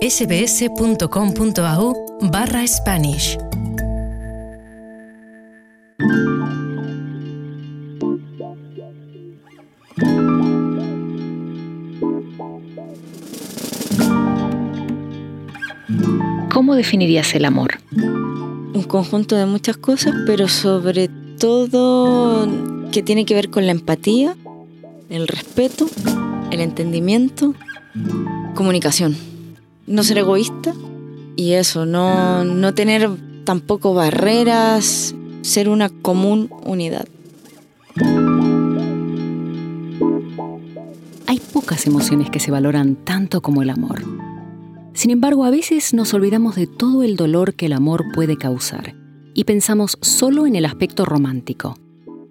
sbs.com.au barra Spanish. ¿Cómo definirías el amor? Un conjunto de muchas cosas, pero sobre todo que tiene que ver con la empatía, el respeto, el entendimiento, comunicación. No ser egoísta y eso, no, no tener tampoco barreras, ser una común unidad. Hay pocas emociones que se valoran tanto como el amor. Sin embargo, a veces nos olvidamos de todo el dolor que el amor puede causar y pensamos solo en el aspecto romántico.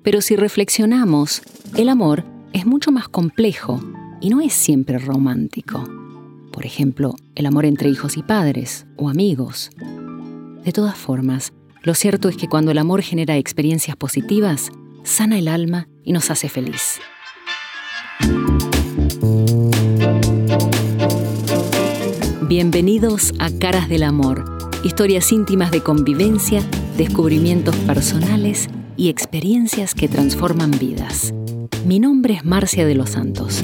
Pero si reflexionamos, el amor es mucho más complejo y no es siempre romántico. Por ejemplo, el amor entre hijos y padres o amigos. De todas formas, lo cierto es que cuando el amor genera experiencias positivas, sana el alma y nos hace feliz. Bienvenidos a Caras del Amor, historias íntimas de convivencia, descubrimientos personales y experiencias que transforman vidas. Mi nombre es Marcia de los Santos.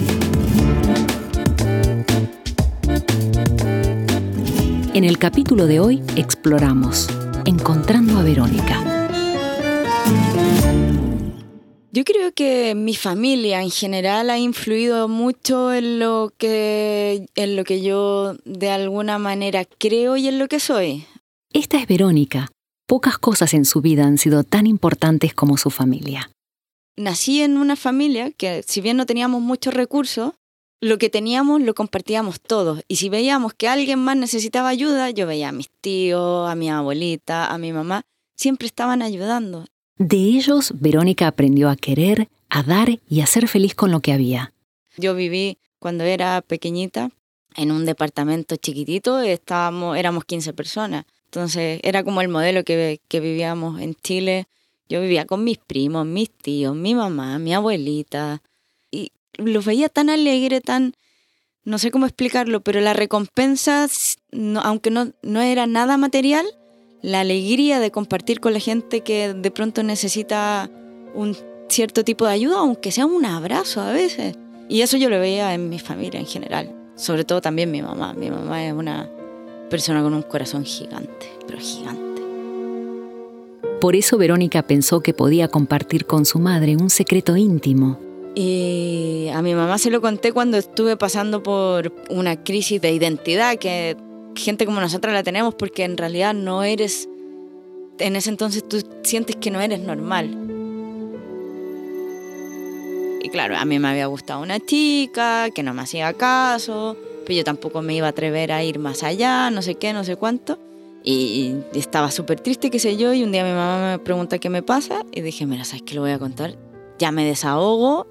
En el capítulo de hoy exploramos Encontrando a Verónica. Yo creo que mi familia en general ha influido mucho en lo que en lo que yo de alguna manera creo y en lo que soy. Esta es Verónica. Pocas cosas en su vida han sido tan importantes como su familia nací en una familia que si bien no teníamos muchos recursos, lo que teníamos lo compartíamos todos. Y si veíamos que alguien más necesitaba ayuda, yo veía a mis tíos, a mi abuelita, a mi mamá, siempre estaban ayudando. De ellos, Verónica aprendió a querer, a dar y a ser feliz con lo que había. Yo viví cuando era pequeñita en un departamento chiquitito, estábamos, éramos 15 personas. Entonces era como el modelo que, que vivíamos en Chile yo vivía con mis primos, mis tíos, mi mamá, mi abuelita, los veía tan alegre, tan, no sé cómo explicarlo, pero la recompensa, aunque no, no era nada material, la alegría de compartir con la gente que de pronto necesita un cierto tipo de ayuda, aunque sea un abrazo a veces. Y eso yo lo veía en mi familia en general, sobre todo también mi mamá. Mi mamá es una persona con un corazón gigante, pero gigante. Por eso Verónica pensó que podía compartir con su madre un secreto íntimo. Y a mi mamá se lo conté cuando estuve pasando por una crisis de identidad que gente como nosotras la tenemos porque en realidad no eres, en ese entonces tú sientes que no eres normal. Y claro, a mí me había gustado una chica que no me hacía caso, pero yo tampoco me iba a atrever a ir más allá, no sé qué, no sé cuánto. Y estaba súper triste, qué sé yo, y un día mi mamá me pregunta qué me pasa y dije, mira, ¿sabes qué lo voy a contar? Ya me desahogo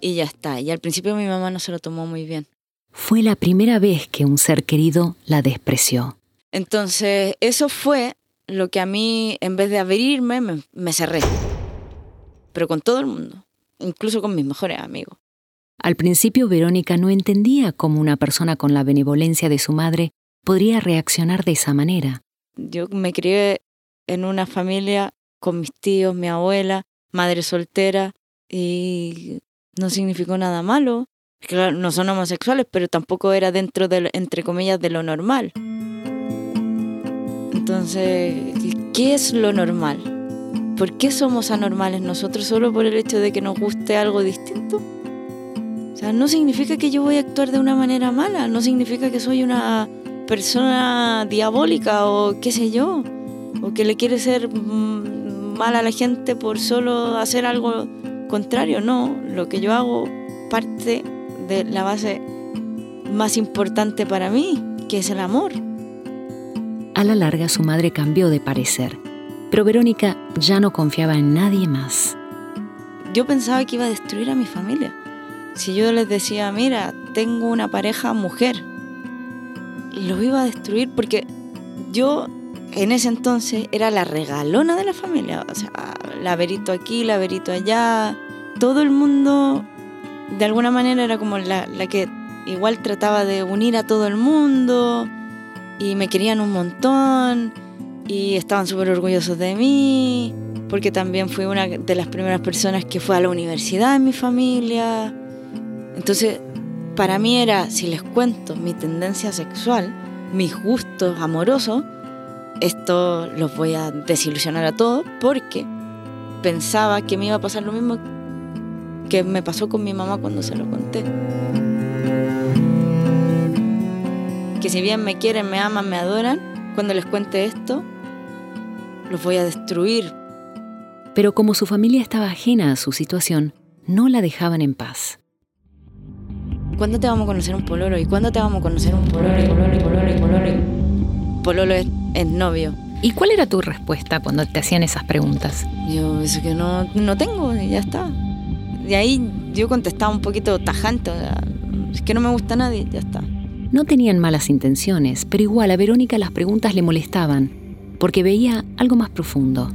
y ya está. Y al principio mi mamá no se lo tomó muy bien. Fue la primera vez que un ser querido la despreció. Entonces, eso fue lo que a mí, en vez de abrirme, me, me cerré. Pero con todo el mundo, incluso con mis mejores amigos. Al principio Verónica no entendía cómo una persona con la benevolencia de su madre podría reaccionar de esa manera. Yo me crié en una familia con mis tíos, mi abuela, madre soltera, y no significó nada malo. Claro, no son homosexuales, pero tampoco era dentro de, entre comillas, de lo normal. Entonces, ¿qué es lo normal? ¿Por qué somos anormales nosotros solo por el hecho de que nos guste algo distinto? O sea, no significa que yo voy a actuar de una manera mala, no significa que soy una persona diabólica o qué sé yo, o que le quiere ser mal a la gente por solo hacer algo contrario, no, lo que yo hago parte de la base más importante para mí, que es el amor. A la larga su madre cambió de parecer, pero Verónica ya no confiaba en nadie más. Yo pensaba que iba a destruir a mi familia. Si yo les decía, mira, tengo una pareja mujer, lo iba a destruir porque yo en ese entonces era la regalona de la familia. O sea, la verito aquí, la allá. Todo el mundo, de alguna manera, era como la, la que igual trataba de unir a todo el mundo y me querían un montón y estaban súper orgullosos de mí, porque también fui una de las primeras personas que fue a la universidad en mi familia. Entonces, para mí era, si les cuento mi tendencia sexual, mis gustos amorosos, esto los voy a desilusionar a todos porque pensaba que me iba a pasar lo mismo que me pasó con mi mamá cuando se lo conté. Que si bien me quieren, me aman, me adoran, cuando les cuente esto, los voy a destruir. Pero como su familia estaba ajena a su situación, no la dejaban en paz. ¿Cuándo te vamos a conocer un pololo? ¿Y cuándo te vamos a conocer un pololo? Pololo, pololo, pololo. Pololo es, es novio. ¿Y cuál era tu respuesta cuando te hacían esas preguntas? Yo, eso que no, no tengo, y ya está. De ahí yo contestaba un poquito tajante, es que no me gusta nadie, ya está. No tenían malas intenciones, pero igual a Verónica las preguntas le molestaban, porque veía algo más profundo.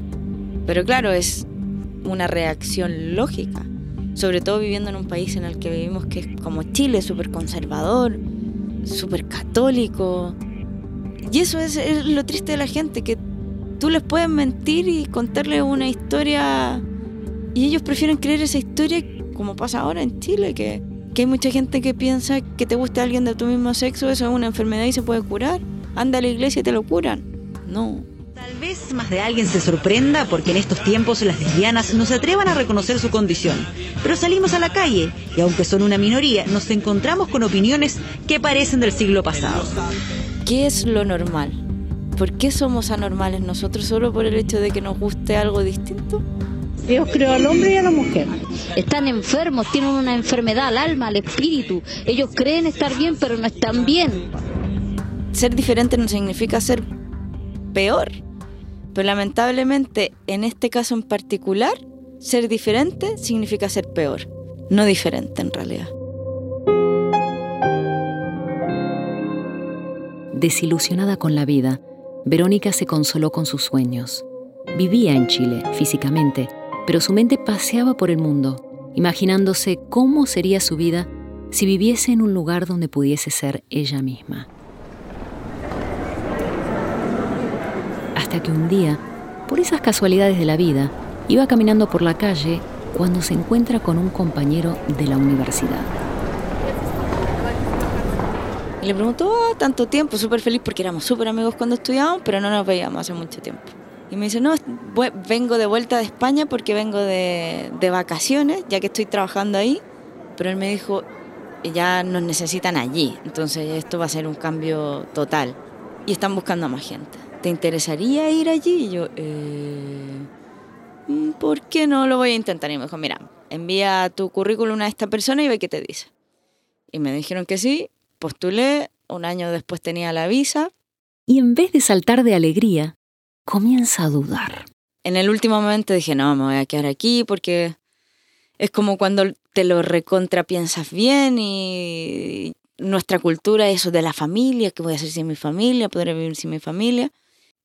Pero claro, es una reacción lógica, sobre todo viviendo en un país en el que vivimos que es como Chile, súper conservador, súper católico. Y eso es, lo triste de la gente, que tú les puedes mentir y contarles una historia y ellos prefieren creer esa historia como pasa ahora en Chile, que, que hay mucha gente que piensa que te guste alguien de tu mismo sexo, eso es una enfermedad y se puede curar. Anda a la iglesia y te lo curan. No. Tal vez más de alguien se sorprenda porque en estos tiempos las lesbianas no se atrevan a reconocer su condición. Pero salimos a la calle y aunque son una minoría, nos encontramos con opiniones que parecen del siglo pasado. ¿Qué es lo normal? ¿Por qué somos anormales nosotros solo por el hecho de que nos guste algo distinto? Dios creó al hombre y a la mujer. Están enfermos, tienen una enfermedad al alma, al espíritu. Ellos creen estar bien, pero no están bien. Ser diferente no significa ser peor. Pero lamentablemente, en este caso en particular, ser diferente significa ser peor. No diferente en realidad. Desilusionada con la vida, Verónica se consoló con sus sueños. Vivía en Chile físicamente, pero su mente paseaba por el mundo, imaginándose cómo sería su vida si viviese en un lugar donde pudiese ser ella misma. Hasta que un día, por esas casualidades de la vida, iba caminando por la calle cuando se encuentra con un compañero de la universidad. Y le preguntó, "Ah, tanto tiempo, súper feliz porque éramos súper amigos cuando estudiábamos, pero no nos veíamos hace mucho tiempo. Y me dice, no, vengo de vuelta de España porque vengo de, de vacaciones, ya que estoy trabajando ahí. Pero él me dijo, ya nos necesitan allí, entonces esto va a ser un cambio total. Y están buscando a más gente. ¿Te interesaría ir allí? Y yo, eh, mm, ¿por qué no lo voy a intentar? Y me dijo, mira, envía tu currículum a esta persona y ve qué te dice. Y me dijeron que sí, postulé, un año después tenía la visa. Y en vez de saltar de alegría, comienza a dudar. En el último momento dije, no, me voy a quedar aquí porque es como cuando te lo recontra piensas bien y nuestra cultura, eso de la familia, ¿qué voy a hacer sin mi familia? ¿Podré vivir sin mi familia?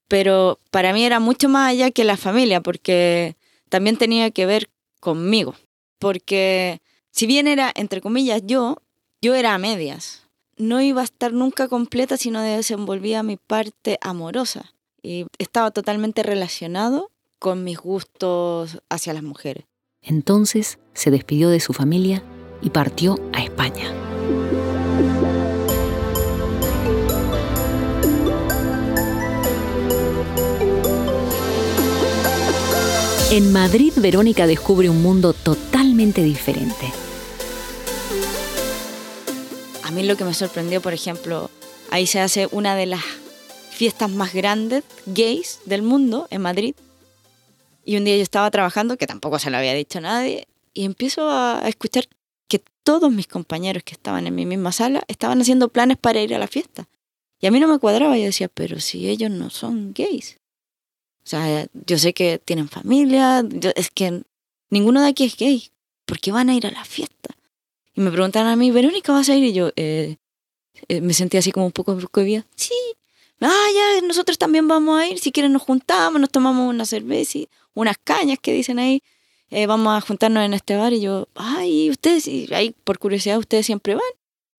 Pero para mí era mucho más allá que la familia porque también tenía que ver conmigo. Porque si bien era, entre comillas, yo, yo era a medias. No iba a estar nunca completa si no desenvolvía mi parte amorosa. Y estaba totalmente relacionado con mis gustos hacia las mujeres. Entonces se despidió de su familia y partió a España. En Madrid, Verónica descubre un mundo totalmente diferente. A mí lo que me sorprendió, por ejemplo, ahí se hace una de las fiestas más grandes gays del mundo en Madrid. Y un día yo estaba trabajando, que tampoco se lo había dicho a nadie, y empiezo a escuchar que todos mis compañeros que estaban en mi misma sala estaban haciendo planes para ir a la fiesta. Y a mí no me cuadraba, yo decía, pero si ellos no son gays. O sea, yo sé que tienen familia, es que ninguno de aquí es gay. ¿Por qué van a ir a la fiesta? Y me preguntan a mí, Verónica, ¿vas a ir? Y yo eh, eh, me sentí así como un poco cohibida. Sí. Ah, ya, nosotros también vamos a ir. Si quieren nos juntamos, nos tomamos una cerveza, y unas cañas que dicen ahí. Eh, vamos a juntarnos en este bar. Y yo, ay, ¿y ustedes, y ahí por curiosidad, ustedes siempre van.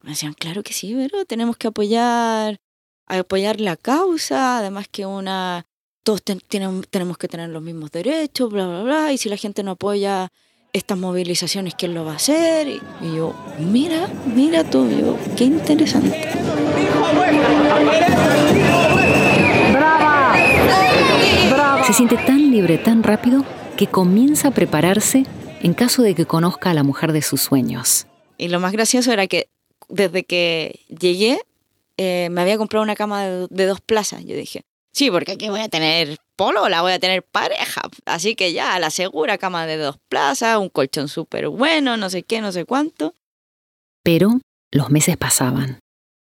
Me decían, claro que sí, pero tenemos que apoyar, apoyar la causa, además que una, todos tenemos que tener los mismos derechos, bla, bla, bla, y si la gente no apoya estas movilizaciones, ¿quién lo va a hacer? Y, yo, mira, mira tú, yo, qué interesante. Se siente tan libre tan rápido que comienza a prepararse en caso de que conozca a la mujer de sus sueños. Y lo más gracioso era que desde que llegué eh, me había comprado una cama de, de, dos plazas. Yo dije, sí, porque aquí voy a tener polo, la voy a tener pareja. Así que ya, la segura cama de dos plazas, un colchón súper bueno, no sé qué, no sé cuánto. Pero los meses pasaban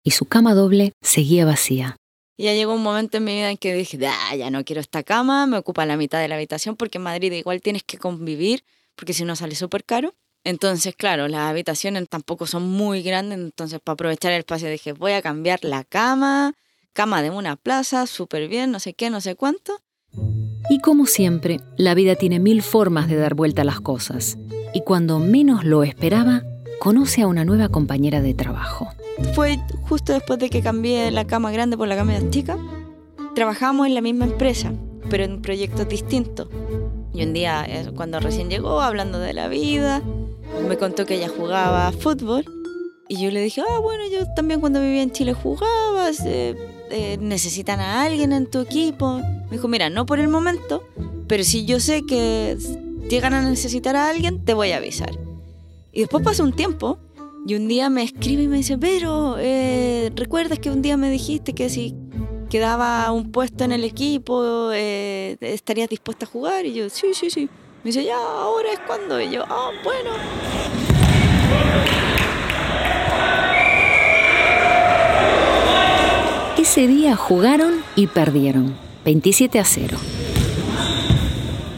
y su cama doble seguía vacía. Y ya llegó un momento en mi vida en que dije, ah, ya no quiero esta cama, me ocupa la mitad de la habitación porque en Madrid igual tienes que convivir porque si no sale súper caro. Entonces, claro, las habitaciones tampoco son muy grandes, entonces para aprovechar el espacio dije, voy a cambiar la cama, cama de una plaza, súper bien, no sé qué, no sé cuánto. Y como siempre, la vida tiene mil formas de dar vuelta a las cosas. Y cuando menos lo esperaba, conoce a una nueva compañera de trabajo. Fue justo después de que cambié la cama grande por la cama chica. Trabajamos en la misma empresa, pero en proyectos distintos. Y un día, eh, cuando recién llegó, hablando de la vida, me contó que ella jugaba fútbol. Y yo le dije, ah, bueno, yo también cuando vivía en Chile jugaba, eh, eh, necesitan a alguien en tu equipo. Me dijo, mira, no por el momento, pero si yo sé que llegan a necesitar a alguien, te voy a avisar. Y después pasa un tiempo y un día me escribe y me dice, pero, eh, ¿recuerdas que un día me dijiste que si quedaba un puesto en el equipo, eh, estarías dispuesta a jugar? Y yo, sí, sí, sí. Me dice, ya, ahora es cuando. Y yo, ah, bueno. Ese día jugaron y perdieron, 27 a 0.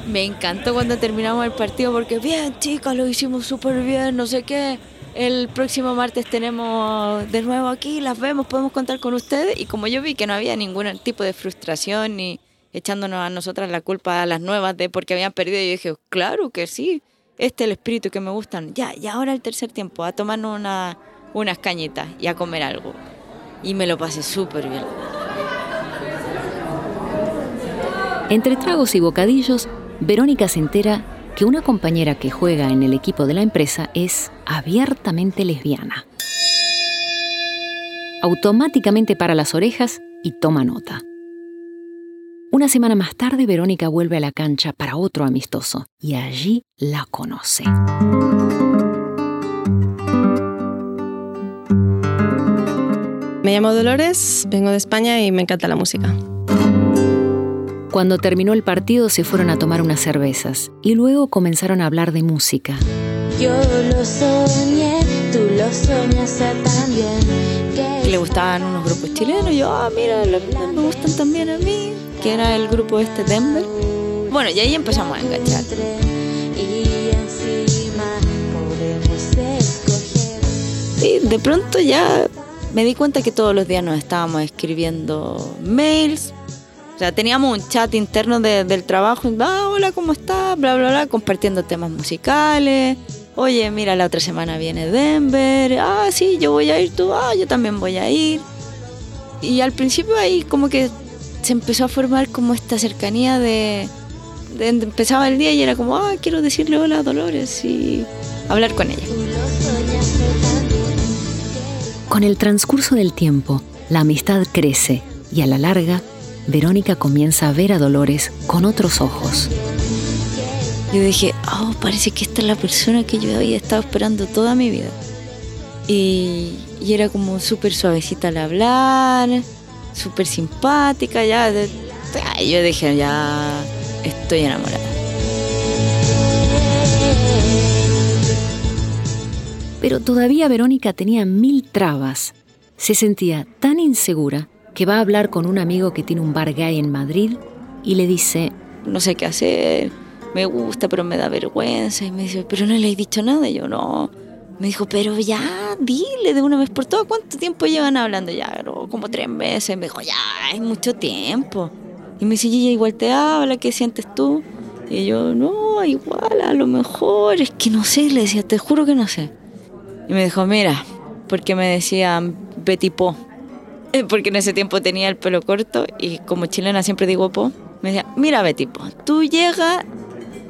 Me encantó cuando terminamos el partido porque, bien, chicas, lo hicimos súper bien, no sé qué. El próximo martes tenemos de nuevo aquí, las vemos, podemos contar con ustedes. Y como yo vi que no había ningún tipo de frustración ni echándonos a nosotras la culpa a las nuevas de porque habían perdido, yo dije, claro que sí, este es el espíritu que me gustan. Ya, y ahora el tercer tiempo, a tomarnos una, unas cañitas y a comer algo. Y me lo pasé súper bien. Entre tragos y bocadillos, Verónica se entera que una compañera que juega en el equipo de la empresa es abiertamente lesbiana. Automáticamente para las orejas y toma nota. Una semana más tarde, Verónica vuelve a la cancha para otro amistoso y allí la conoce. Me llamo Dolores, vengo de España y me encanta la música. Cuando terminó el partido se fueron a tomar unas cervezas y luego comenzaron a hablar de música. Yo lo soñé, tú lo soñaste también. Le gustaban unos grupos chilenos y yo, ah, mira, me gustan también a mí, que era el grupo este Denver. Bueno, y ahí empezamos a enganchar. Y de pronto ya me di cuenta que todos los días nos estábamos escribiendo mails, o sea, teníamos un chat interno del trabajo, ah, hola, ¿cómo estás? Bla, bla, bla, compartiendo temas musicales. Oye, mira, la otra semana viene Denver. Ah, sí, yo voy a ir, tú, ah, yo también voy a ir. Y al principio ahí como que se empezó a formar como esta cercanía de, de empezaba el día y era como, ah, quiero decirle hola a Dolores y hablar con ella. Con el transcurso del tiempo, la amistad crece y a la larga Verónica comienza a ver a Dolores con otros ojos. Yo dije, oh, parece que esta es la persona que yo había estado esperando toda mi vida. Y, era como súper suavecita al hablar, súper simpática, ya. yo dije, ya estoy enamorada. Pero todavía Verónica tenía mil trabas. Se sentía tan insegura que va a hablar con un amigo que tiene un bar gay en Madrid y le dice, no sé qué hacer, me gusta, pero me da vergüenza. Y me dice, pero no le he dicho nada. Y yo, no. Me dijo, pero ya, dile de una vez por todas, ¿cuánto tiempo llevan hablando? Ya, como tres meses. Me dijo, ya, es mucho tiempo. Y me dice, ella igual te habla, ¿qué sientes tú? Y yo, no, igual, a lo mejor, es que no sé, le decía, te juro que no sé. Y me dijo, mira, porque me decían Betty Po, porque en ese tiempo tenía el pelo corto y como chilena siempre digo Po, me decía, mira Betty Po, tú llegas,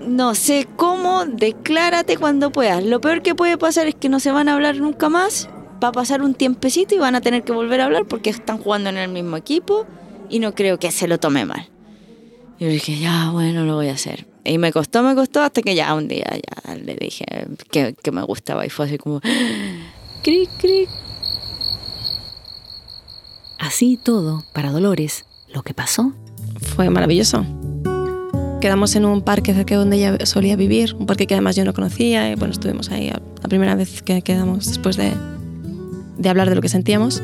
no sé cómo, declárate cuando puedas. Lo peor que puede pasar es que no se van a hablar nunca más, va a pasar un tiempecito y van a tener que volver a hablar porque están jugando en el mismo equipo y no creo que se lo tome mal. Y yo dije, ya, bueno, lo voy a hacer. Y me costó, me costó, hasta que ya un día ya le dije que, que me gustaba y fue así como, cric, cric. Así todo, para Dolores, lo que pasó Fue maravilloso. Quedamos en un parque cerca de donde ella solía vivir, un parque que además yo no conocía. Y bueno, estuvimos ahí la primera vez que quedamos después de, de hablar de lo que sentíamos.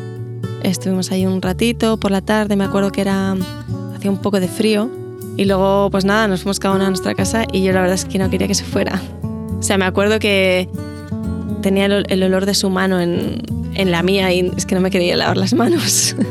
Estuvimos ahí un ratito por la tarde, me acuerdo que era hacía un poco de frío y luego pues nada, nos fuimos cada una a nuestra casa y yo la verdad es que no quería que se fuera. O sea, me acuerdo que tenía el, olor de su mano en, en la mía y es que no me quería lavar las manos.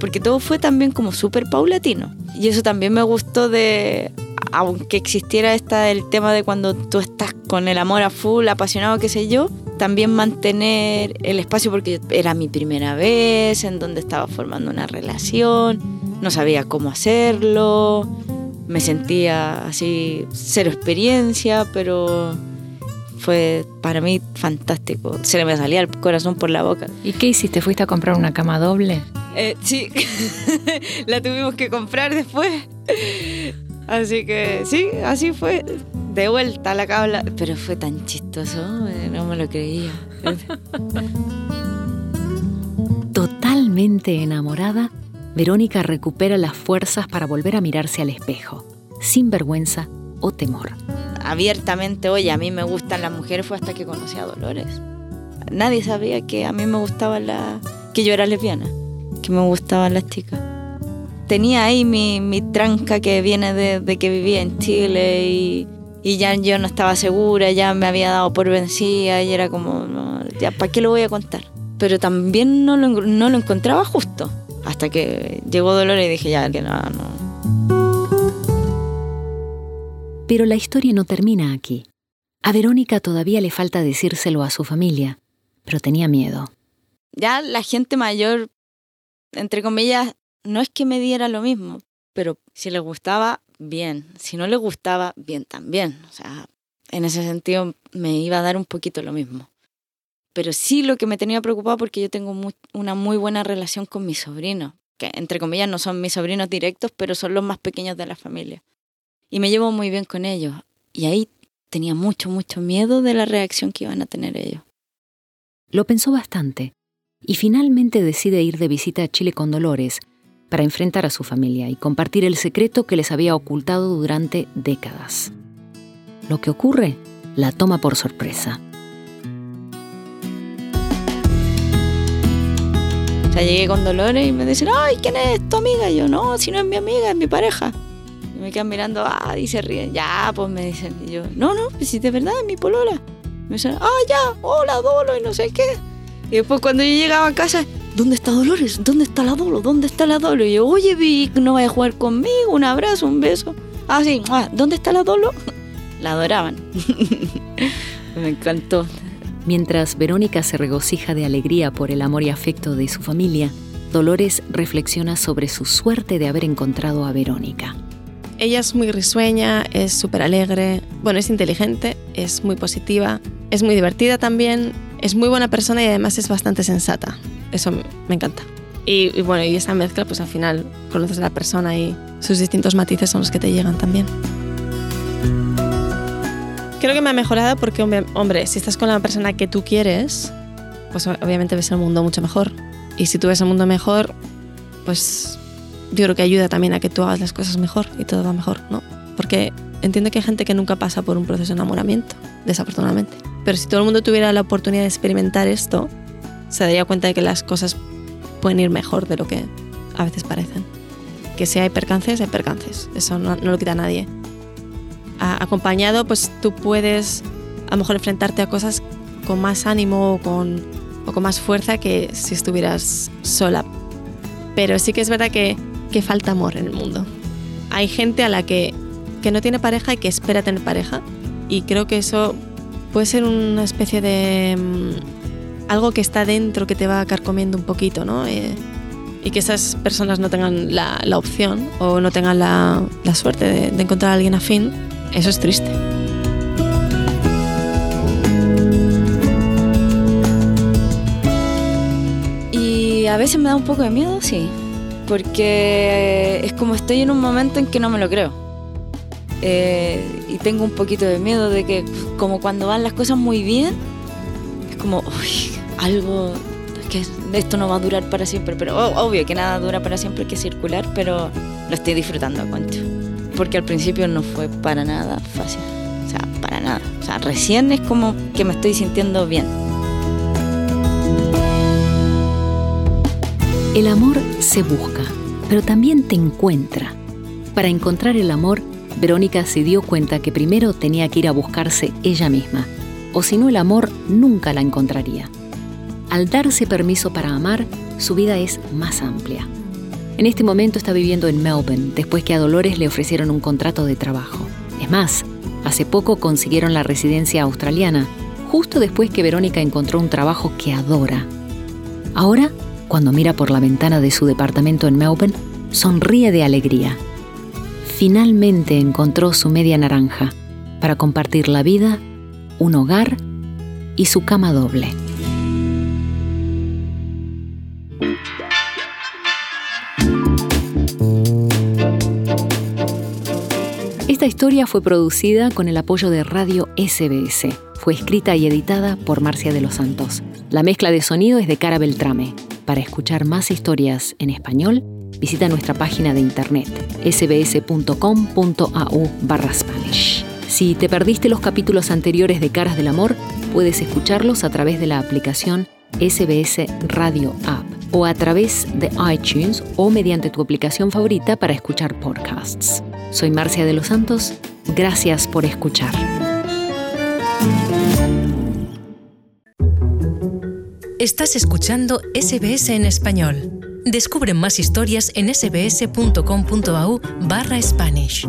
porque todo fue también como súper paulatino. Y eso también me gustó de, aunque existiera esta, el tema de cuando tú estás con el amor a full, apasionado, qué sé yo, también mantener el espacio porque era mi primera vez en donde estaba formando una relación, no sabía cómo hacerlo, me sentía así, cero experiencia, pero fue para mí fantástico. Se me salía el corazón por la boca. ¿Y qué hiciste? ¿Fuiste a comprar una cama doble? Eh, sí, la tuvimos que comprar después. Así que sí, así fue. De vuelta a la cabla. Pero fue tan chistoso, eh, no me lo creía. Totalmente enamorada, Verónica recupera las fuerzas para volver a mirarse al espejo, sin vergüenza o temor. Abiertamente, oye, a mí me gustan las mujeres fue hasta que conocí a Dolores. Nadie sabía que a mí me gustaba la... que yo era lesbiana, que me gustaban las chicas. Tenía ahí mi, mi tranca que viene de, de que vivía en Chile y, y ya yo no estaba segura, ya me había dado por vencida y era como, no, ya, ¿para qué lo voy a contar? Pero también no lo, no lo encontraba justo. Hasta que llegó Dolores y dije, ya, que no, no. Pero la historia no termina aquí. A Verónica todavía le falta decírselo a su familia, pero tenía miedo. Ya la gente mayor, entre comillas, no es que me diera lo mismo, pero si le gustaba, bien. Si no le gustaba, bien también. O sea, en ese sentido me iba a dar un poquito lo mismo. Pero sí lo que me tenía preocupado porque yo tengo una muy buena relación con mis sobrinos, que entre comillas no son mis sobrinos directos, pero son los más pequeños de la familia. Y me llevo muy bien con ellos. Y ahí tenía mucho, mucho miedo de la reacción que iban a tener ellos. Lo pensó bastante y finalmente decide ir de visita a Chile con Dolores para enfrentar a su familia y compartir el secreto que les había ocultado durante décadas. Lo que ocurre la toma por sorpresa. O sea, llegué con Dolores y me dicen, ay, ¿quién es tu amiga? Y yo, no, si no es mi amiga, es mi pareja. Y me quedan mirando, ah, y se ríen. Ya, pues me dicen. Y yo, no, no, pues si de verdad es mi polola. Me dicen, ah, ya, hola, Dolo, y no sé qué. Y después cuando yo llegaba a casa, ¿dónde está Dolores? ¿Dónde está la Dolo? ¿Dónde está la Dolo? Y yo, oye, Vic, ¿no vaya a jugar conmigo? Un abrazo, un beso. Ah, sí, ah, ¿dónde está la Dolo? La adoraban. me encantó. Mientras Verónica se regocija de alegría por el amor y afecto de su familia, Dolores reflexiona sobre su suerte de haber encontrado a Verónica. Ella es muy risueña, es súper alegre, bueno, es inteligente, es muy positiva, es muy divertida también, es muy buena persona y además es bastante sensata. Eso me encanta. Y, bueno, y esa mezcla, pues al final conoces a la persona y sus distintos matices son los que te llegan también. Creo que me ha mejorado porque, hombre, si estás con la persona que tú quieres, pues obviamente ves el mundo mucho mejor. Y si tú ves el mundo mejor, pues yo creo que ayuda también a que tú hagas las cosas mejor y todo va mejor, ¿no? Porque entiendo que hay gente que nunca pasa por un proceso de enamoramiento, desafortunadamente. Pero si todo el mundo tuviera la oportunidad de experimentar esto, se daría cuenta de que las cosas pueden ir mejor de lo que a veces parecen. Que si hay percances, hay percances. Eso no, lo quita nadie. Acompañado, pues tú puedes a lo mejor enfrentarte a cosas con más ánimo o con, o con más fuerza que si estuvieras sola. Pero sí que es verdad que, que falta amor en el mundo. Hay gente a la que, que no tiene pareja y que espera tener pareja. Y creo que eso puede ser una especie de mm, algo que está dentro que te va carcomiendo un poquito, ¿no? Eh, y que esas personas no tengan la, opción o no tengan la, la suerte de, de encontrar a alguien afín, eso es triste. Y a veces me da un poco de miedo, sí, porque es como estoy en un momento en que no me lo creo. Eh, y tengo un poquito de miedo de que como cuando van las cosas muy bien, es como, uy, algo, que esto no va a durar para siempre, pero obvio que nada dura para siempre, que circular, pero lo estoy disfrutando a cuento. Porque al principio no fue para nada fácil, o sea, para nada. O sea, recién es como que me estoy sintiendo bien. El amor se busca, pero también te encuentra. Para encontrar el amor, Verónica se dio cuenta que primero tenía que ir a buscarse ella misma, o si no el amor nunca la encontraría. Al darse permiso para amar, su vida es más amplia. En este momento está viviendo en Melbourne después que a Dolores le ofrecieron un contrato de trabajo. Es más, hace poco consiguieron la residencia australiana, justo después que Verónica encontró un trabajo que adora. Ahora, cuando mira por la ventana de su departamento en Melbourne, sonríe de alegría. Finalmente encontró su media naranja para compartir la vida, un hogar y su cama doble. Esta historia fue producida con el apoyo de Radio SBS. Fue escrita y editada por Marcia de los Santos. La mezcla de sonido es de Cara Beltrame. Para escuchar más historias en español, visita nuestra página de internet sbs.com.au barra Spanish. Si te perdiste los capítulos anteriores de Caras del Amor, puedes escucharlos a través de la aplicación SBS Radio App o a través de iTunes o mediante tu aplicación favorita para escuchar podcasts. Soy Marcia de los Santos. Gracias por escuchar. Estás escuchando SBS en español. Descubre más historias en sbs.com.au barra Spanish.